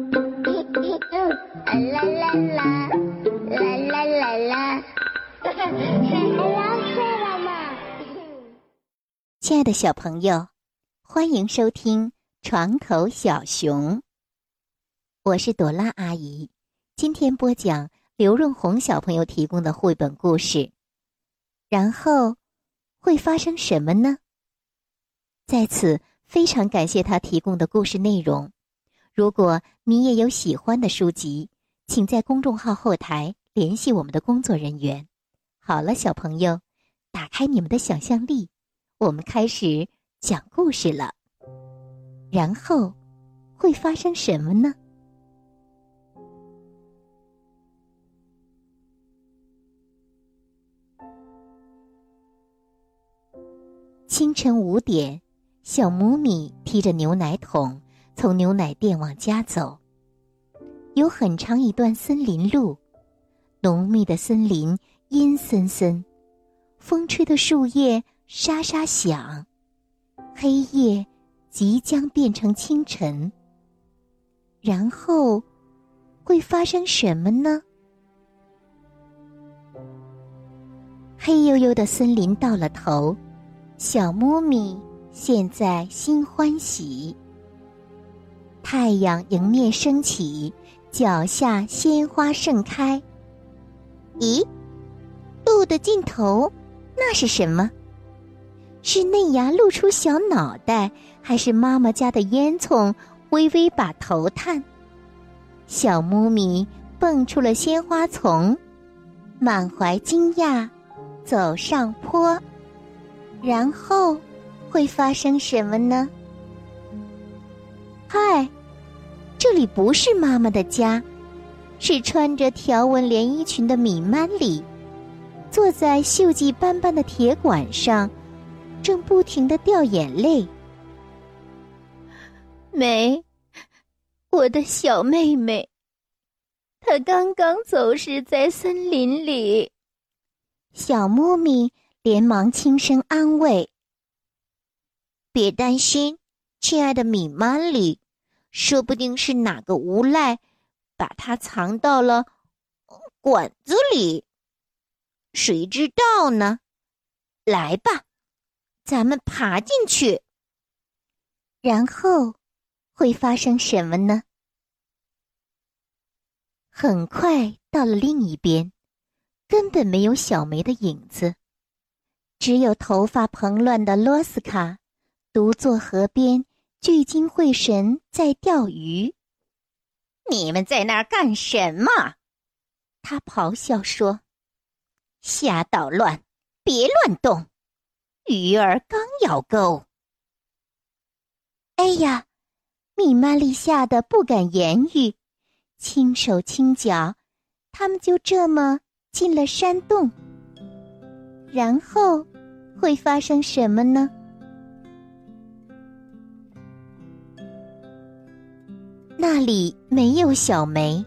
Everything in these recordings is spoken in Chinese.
啦啦啦，啦啦啦啦，啦啦亲爱的小朋友，欢迎收听《床头小熊》。我是朵拉阿姨，今天播讲刘润红小朋友提供的绘本故事。然后会发生什么呢？在此非常感谢他提供的故事内容。如果你也有喜欢的书籍，请在公众号后台联系我们的工作人员。好了，小朋友，打开你们的想象力，我们开始讲故事了。然后会发生什么呢？清晨五点，小母米提着牛奶桶从牛奶店往家走。有很长一段森林路，浓密的森林阴森森，风吹的树叶沙沙响，黑夜即将变成清晨。然后会发生什么呢？黑黝黝的森林到了头，小木米现在心欢喜。太阳迎面升起。脚下鲜花盛开。咦，路的尽头，那是什么？是嫩芽露出小脑袋，还是妈妈家的烟囱微微把头探？小木米蹦出了鲜花丛，满怀惊讶，走上坡。然后会发生什么呢？嗨！这里不是妈妈的家，是穿着条纹连衣裙的米曼里，坐在锈迹斑斑的铁管上，正不停的掉眼泪。梅，我的小妹妹，她刚刚走失在森林里。小木咪连忙轻声安慰：“别担心，亲爱的米曼里。”说不定是哪个无赖把它藏到了管子里，谁知道呢？来吧，咱们爬进去。然后会发生什么呢？很快到了另一边，根本没有小梅的影子，只有头发蓬乱的罗斯卡独坐河边。聚精会神在钓鱼，你们在那儿干什么？他咆哮说：“瞎捣乱，别乱动，鱼儿刚咬钩。”哎呀，米曼丽吓得不敢言语，轻手轻脚，他们就这么进了山洞。然后会发生什么呢？那里没有小梅，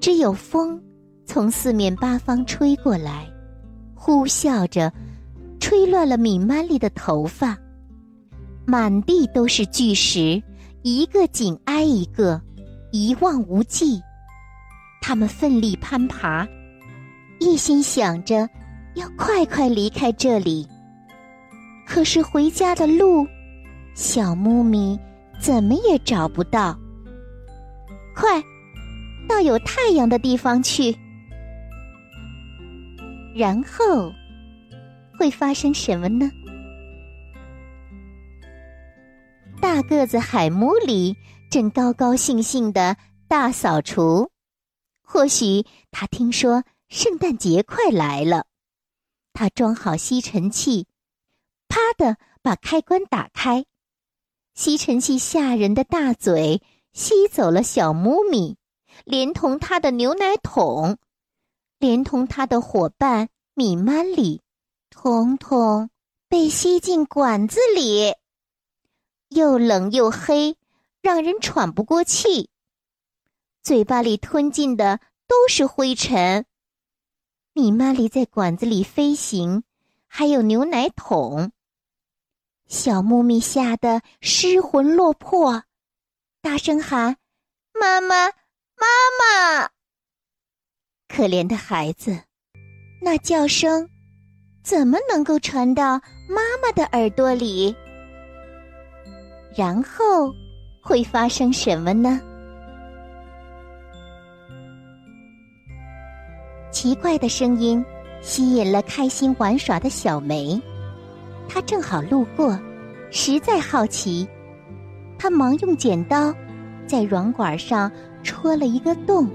只有风从四面八方吹过来，呼啸着，吹乱了米曼丽的头发，满地都是巨石，一个紧挨一个，一望无际。他们奋力攀爬，一心想着要快快离开这里。可是回家的路，小木米怎么也找不到。快，到有太阳的地方去。然后会发生什么呢？大个子海姆里正高高兴兴的大扫除，或许他听说圣诞节快来了。他装好吸尘器，啪的把开关打开，吸尘器吓人的大嘴。吸走了小母米，连同他的牛奶桶，连同他的伙伴米曼里，统统被吸进管子里，又冷又黑，让人喘不过气。嘴巴里吞进的都是灰尘。米曼里在管子里飞行，还有牛奶桶。小木米吓得失魂落魄。大声喊：“妈妈，妈妈！可怜的孩子，那叫声怎么能够传到妈妈的耳朵里？然后会发生什么呢？奇怪的声音吸引了开心玩耍的小梅，她正好路过，实在好奇，他忙用剪刀在软管上戳了一个洞，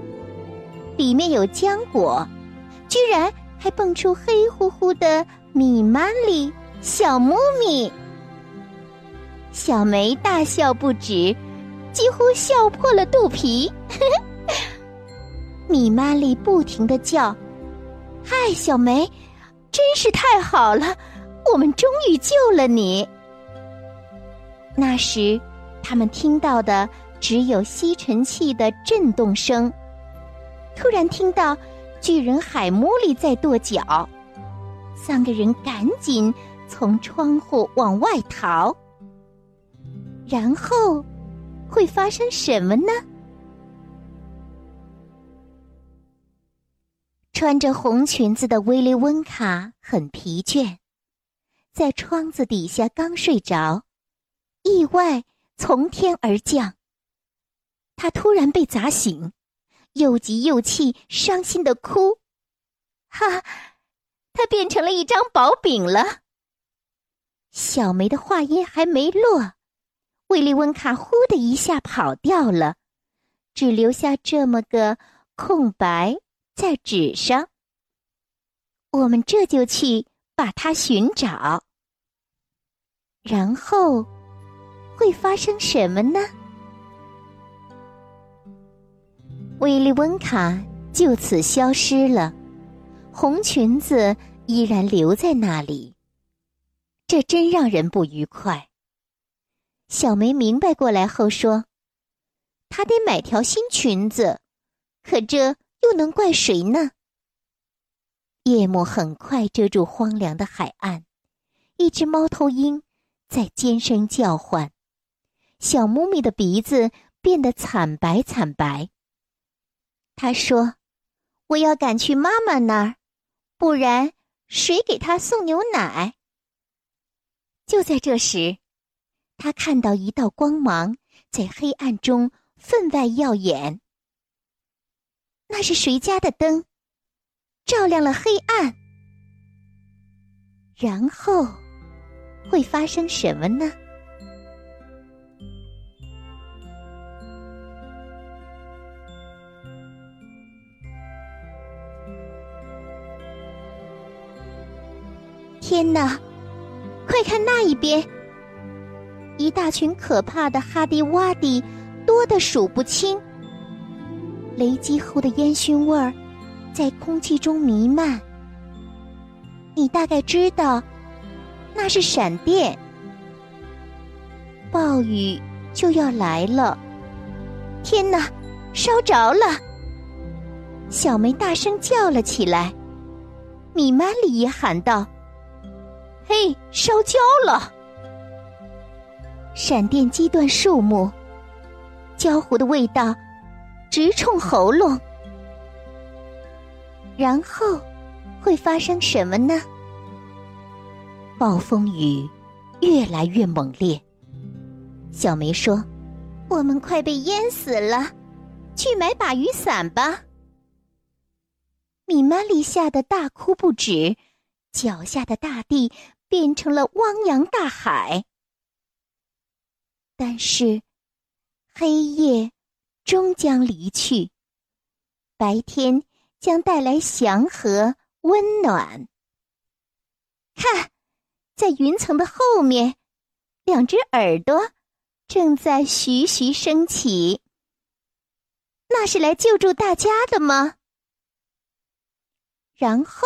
里面有浆果，居然还蹦出黑乎乎的米妈里小木米。小梅大笑不止，几乎笑破了肚皮。米妈咪不停的叫：“嗨，小梅，真是太好了，我们终于救了你。”那时，他们听到的只有吸尘器的震动声。突然听到巨人海姆里在跺脚，三个人赶紧从窗户往外逃。然后，会发生什么呢？穿着红裙子的威利温卡很疲倦，在窗子底下刚睡着，意外从天而降。他突然被砸醒，又急又气，伤心的哭：“哈，他变成了一张薄饼了。”小梅的话音还没落，威利温卡呼的一下跑掉了，只留下这么个空白。在纸上，我们这就去把它寻找。然后会发生什么呢？威利温卡就此消失了，红裙子依然留在那里。这真让人不愉快。小梅明白过来后说：“她得买条新裙子，可这……”又能怪谁呢？夜幕很快遮住荒凉的海岸，一只猫头鹰在尖声叫唤，小木咪的鼻子变得惨白惨白。他说：“我要赶去妈妈那儿，不然谁给他送牛奶？”就在这时，他看到一道光芒在黑暗中分外耀眼。那是谁家的灯，照亮了黑暗？然后会发生什么呢？天哪！快看那一边，一大群可怕的哈迪洼迪，多的数不清。雷击后的烟熏味儿，在空气中弥漫。你大概知道，那是闪电。暴雨就要来了！天哪，烧着了！小梅大声叫了起来。米曼里也喊道：“嘿，烧焦了！”闪电击断树木，焦糊的味道。直冲喉咙，然后会发生什么呢？暴风雨越来越猛烈。小梅说：“我们快被淹死了，去买把雨伞吧。”米玛丽吓得大哭不止，脚下的大地变成了汪洋大海。但是，黑夜。终将离去，白天将带来祥和温暖。看，在云层的后面，两只耳朵正在徐徐升起。那是来救助大家的吗？然后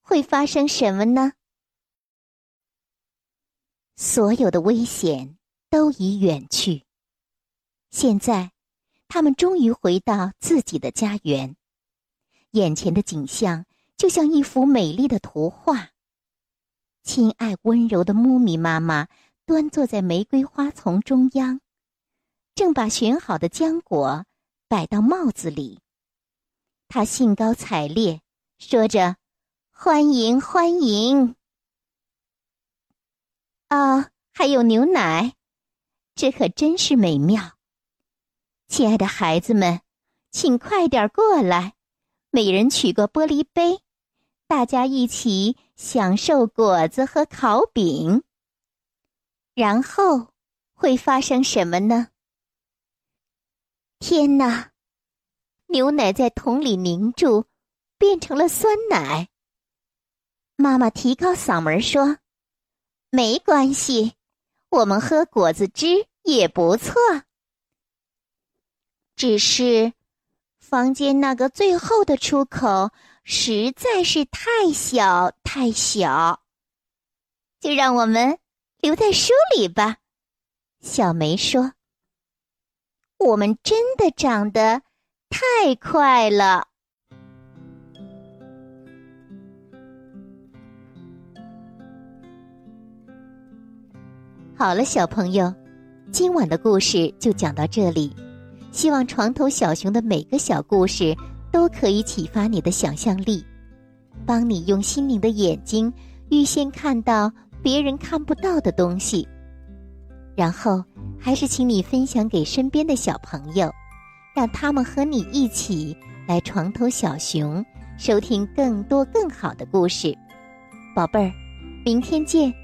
会发生什么呢？所有的危险都已远去，现在。他们终于回到自己的家园，眼前的景象就像一幅美丽的图画。亲爱温柔的木米妈妈端坐在玫瑰花丛中央，正把选好的浆果摆到帽子里。他兴高采烈，说着：“欢迎，欢迎！”啊，还有牛奶，这可真是美妙。亲爱的孩子们，请快点过来，每人取个玻璃杯，大家一起享受果子和烤饼。然后会发生什么呢？天哪！牛奶在桶里凝住，变成了酸奶。妈妈提高嗓门说：“没关系，我们喝果子汁也不错。只是，房间那个最后的出口实在是太小太小。就让我们。”留在书里吧，小梅说：“我们真的长得太快了。”好了，小朋友，今晚的故事就讲到这里。希望床头小熊的每个小故事都可以启发你的想象力，帮你用心灵的眼睛预先看到。别人看不到的东西，然后还是请你分享给身边的小朋友，让他们和你一起来床头小熊，收听更多更好的故事。宝贝儿，明天见。